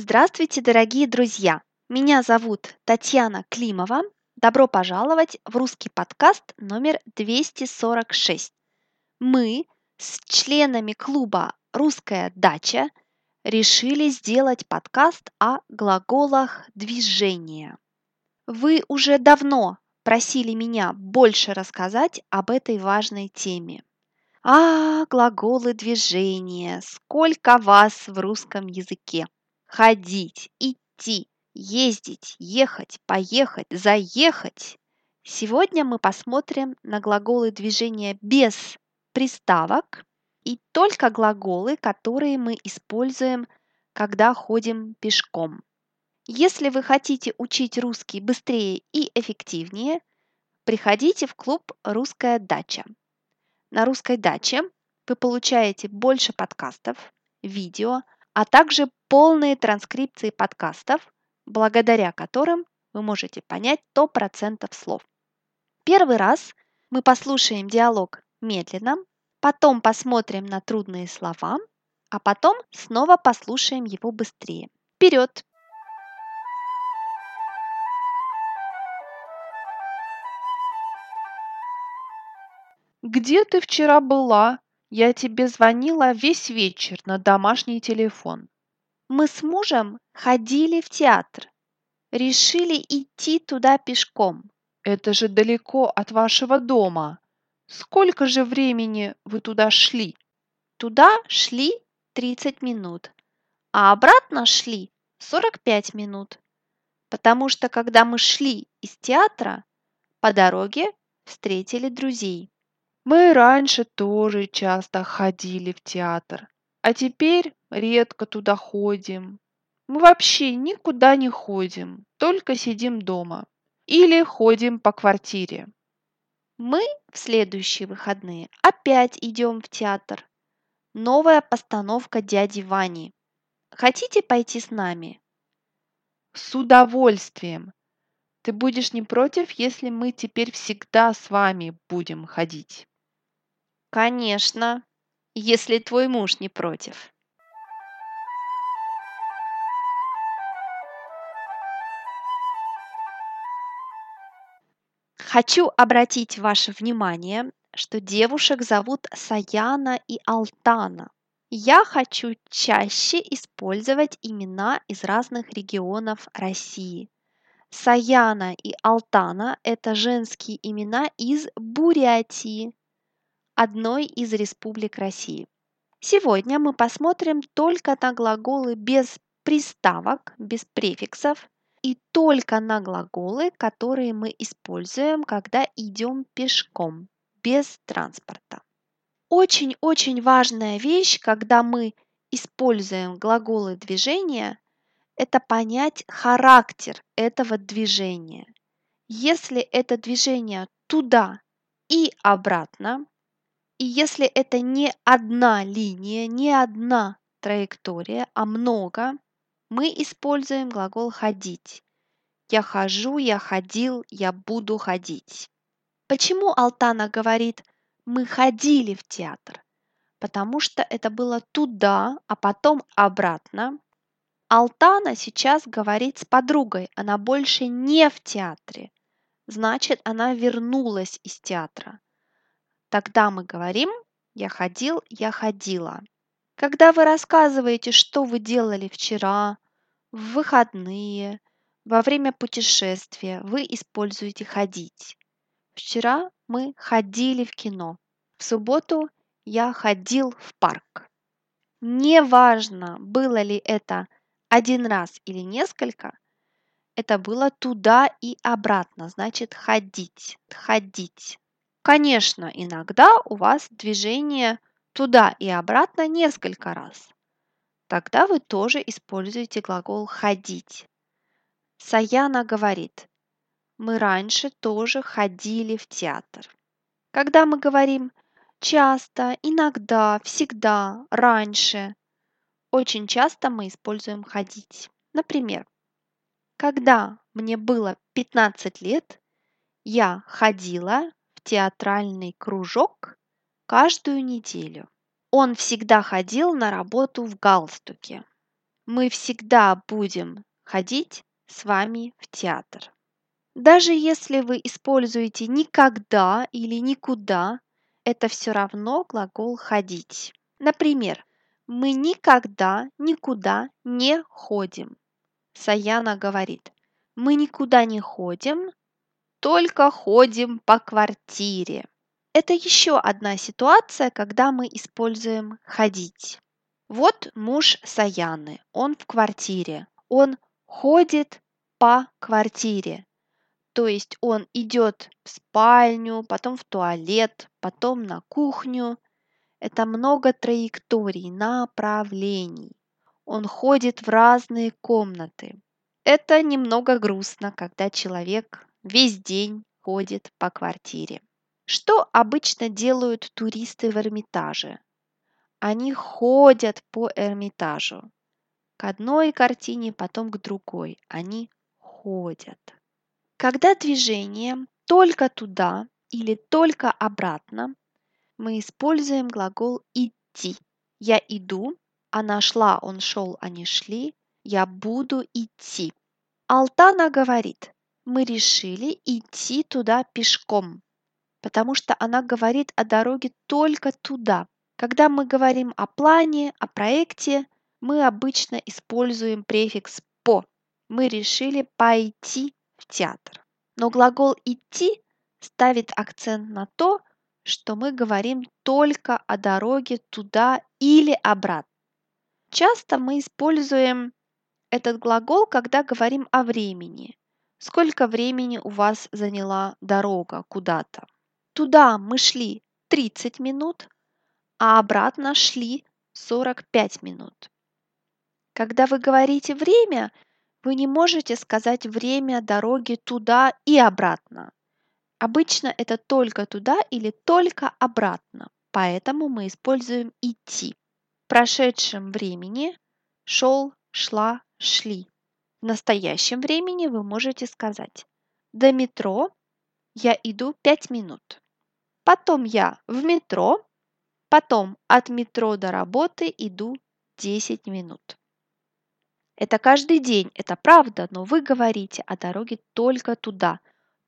Здравствуйте, дорогие друзья! Меня зовут Татьяна Климова. Добро пожаловать в русский подкаст номер 246. Мы с членами клуба «Русская дача» решили сделать подкаст о глаголах движения. Вы уже давно просили меня больше рассказать об этой важной теме. А, глаголы движения, сколько вас в русском языке! Ходить, идти, ездить, ехать, поехать, заехать. Сегодня мы посмотрим на глаголы движения без приставок и только глаголы, которые мы используем, когда ходим пешком. Если вы хотите учить русский быстрее и эффективнее, приходите в клуб «Русская дача». На русской даче вы получаете больше подкастов, видео, а также полные транскрипции подкастов, благодаря которым вы можете понять 100% слов. Первый раз мы послушаем диалог медленно, потом посмотрим на трудные слова, а потом снова послушаем его быстрее. Вперед! Где ты вчера была? Я тебе звонила весь вечер на домашний телефон. Мы с мужем ходили в театр. Решили идти туда пешком. Это же далеко от вашего дома. Сколько же времени вы туда шли? Туда шли 30 минут, а обратно шли 45 минут. Потому что когда мы шли из театра, по дороге встретили друзей. Мы раньше тоже часто ходили в театр, а теперь редко туда ходим. Мы вообще никуда не ходим, только сидим дома или ходим по квартире. Мы в следующие выходные опять идем в театр. Новая постановка дяди Вани. Хотите пойти с нами? С удовольствием. Ты будешь не против, если мы теперь всегда с вами будем ходить? Конечно, если твой муж не против. Хочу обратить ваше внимание, что девушек зовут Саяна и Алтана. Я хочу чаще использовать имена из разных регионов России. Саяна и Алтана – это женские имена из Бурятии, одной из республик России. Сегодня мы посмотрим только на глаголы без приставок, без префиксов и только на глаголы, которые мы используем, когда идем пешком, без транспорта. Очень-очень важная вещь, когда мы используем глаголы движения, это понять характер этого движения. Если это движение туда и обратно, и если это не одна линия, не одна траектория, а много, мы используем глагол ходить. Я хожу, я ходил, я буду ходить. Почему Алтана говорит «мы ходили в театр»? Потому что это было туда, а потом обратно. Алтана сейчас говорит с подругой, она больше не в театре. Значит, она вернулась из театра. Тогда мы говорим «я ходил, я ходила». Когда вы рассказываете, что вы делали вчера, в выходные, во время путешествия, вы используете «ходить». Вчера мы ходили в кино. В субботу я ходил в парк. Неважно, было ли это один раз или несколько, это было туда и обратно, значит ходить, ходить. Конечно, иногда у вас движение туда и обратно несколько раз. Тогда вы тоже используете глагол «ходить». Саяна говорит, мы раньше тоже ходили в театр. Когда мы говорим часто, иногда, всегда, раньше, очень часто мы используем ходить. Например, когда мне было 15 лет, я ходила театральный кружок каждую неделю. Он всегда ходил на работу в галстуке. Мы всегда будем ходить с вами в театр. Даже если вы используете никогда или никуда, это все равно глагол ходить. Например, мы никогда никуда не ходим. Саяна говорит, мы никуда не ходим, только ходим по квартире. Это еще одна ситуация, когда мы используем ходить. Вот муж Саяны, он в квартире, он ходит по квартире. То есть он идет в спальню, потом в туалет, потом на кухню. Это много траекторий, направлений. Он ходит в разные комнаты. Это немного грустно, когда человек весь день ходит по квартире. Что обычно делают туристы в Эрмитаже? Они ходят по Эрмитажу. К одной картине, потом к другой. Они ходят. Когда движение только туда или только обратно, мы используем глагол идти. Я иду, она шла, он шел, они шли. Я буду идти. Алтана говорит, мы решили идти туда пешком, потому что она говорит о дороге только туда. Когда мы говорим о плане, о проекте, мы обычно используем префикс «по». Мы решили пойти в театр. Но глагол «идти» ставит акцент на то, что мы говорим только о дороге туда или обратно. Часто мы используем этот глагол, когда говорим о времени. Сколько времени у вас заняла дорога куда-то? Туда мы шли 30 минут, а обратно шли 45 минут. Когда вы говорите время, вы не можете сказать время дороги туда и обратно. Обычно это только туда или только обратно, поэтому мы используем идти. В прошедшем времени шел, шла, шли. В настоящем времени вы можете сказать до метро я иду 5 минут. Потом я в метро, потом от метро до работы иду 10 минут. Это каждый день, это правда, но вы говорите о дороге только туда,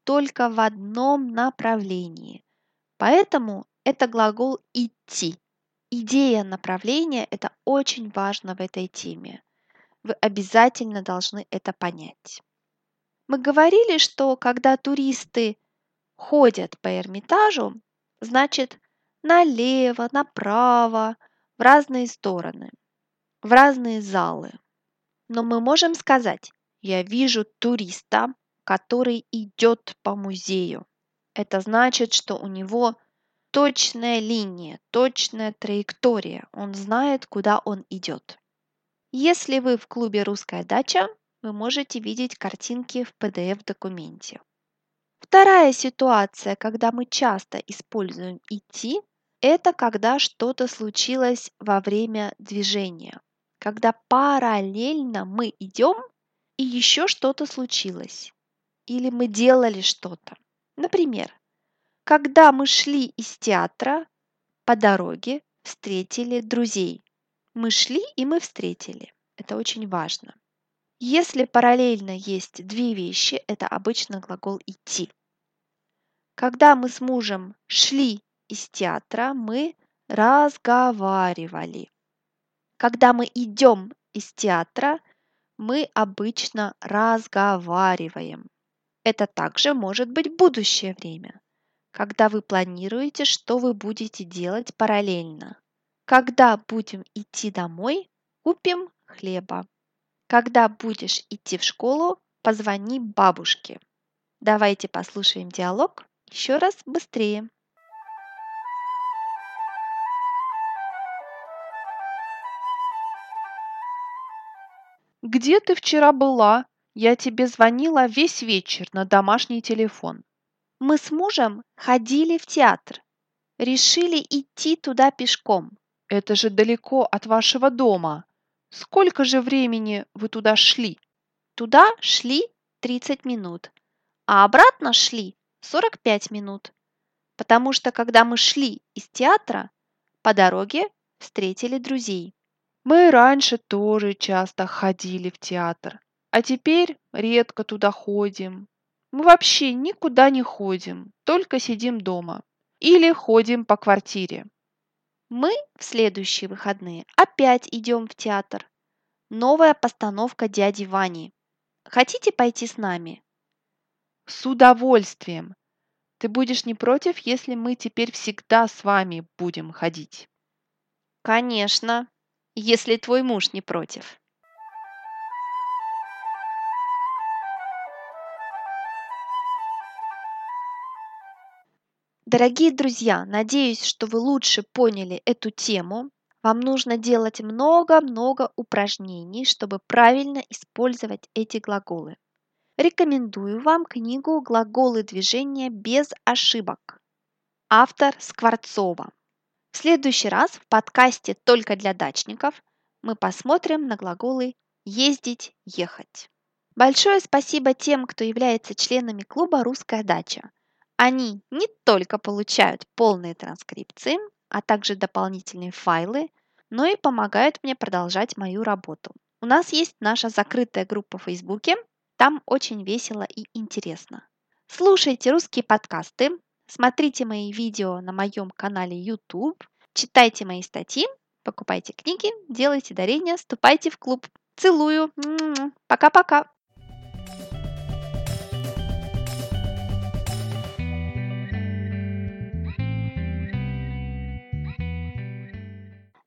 только в одном направлении. Поэтому это глагол «идти». Идея направления – это очень важно в этой теме. Вы обязательно должны это понять. Мы говорили, что когда туристы ходят по Эрмитажу, значит налево, направо, в разные стороны, в разные залы. Но мы можем сказать, я вижу туриста, который идет по музею. Это значит, что у него точная линия, точная траектория. Он знает, куда он идет. Если вы в клубе «Русская дача», вы можете видеть картинки в PDF-документе. Вторая ситуация, когда мы часто используем «идти», это когда что-то случилось во время движения когда параллельно мы идем и еще что-то случилось. Или мы делали что-то. Например, когда мы шли из театра, по дороге встретили друзей. Мы шли и мы встретили. Это очень важно. Если параллельно есть две вещи, это обычно глагол «идти». Когда мы с мужем шли из театра, мы разговаривали. Когда мы идем из театра, мы обычно разговариваем. Это также может быть будущее время, когда вы планируете, что вы будете делать параллельно. Когда будем идти домой, купим хлеба. Когда будешь идти в школу, позвони бабушке. Давайте послушаем диалог еще раз быстрее. Где ты вчера была? Я тебе звонила весь вечер на домашний телефон. Мы с мужем ходили в театр. Решили идти туда пешком. Это же далеко от вашего дома. Сколько же времени вы туда шли? Туда шли 30 минут, а обратно шли 45 минут. Потому что когда мы шли из театра, по дороге встретили друзей. Мы раньше тоже часто ходили в театр, а теперь редко туда ходим. Мы вообще никуда не ходим, только сидим дома или ходим по квартире. Мы в следующие выходные опять идем в театр. Новая постановка дяди Вани. Хотите пойти с нами? С удовольствием. Ты будешь не против, если мы теперь всегда с вами будем ходить? Конечно, если твой муж не против. Дорогие друзья, надеюсь, что вы лучше поняли эту тему. Вам нужно делать много-много упражнений, чтобы правильно использовать эти глаголы. Рекомендую вам книгу «Глаголы движения без ошибок». Автор Скворцова. В следующий раз в подкасте «Только для дачников» мы посмотрим на глаголы «ездить», «ехать». Большое спасибо тем, кто является членами клуба «Русская дача». Они не только получают полные транскрипции, а также дополнительные файлы, но и помогают мне продолжать мою работу. У нас есть наша закрытая группа в Фейсбуке, там очень весело и интересно. Слушайте русские подкасты, смотрите мои видео на моем канале YouTube, читайте мои статьи, покупайте книги, делайте дарения, вступайте в клуб. Целую. Пока-пока.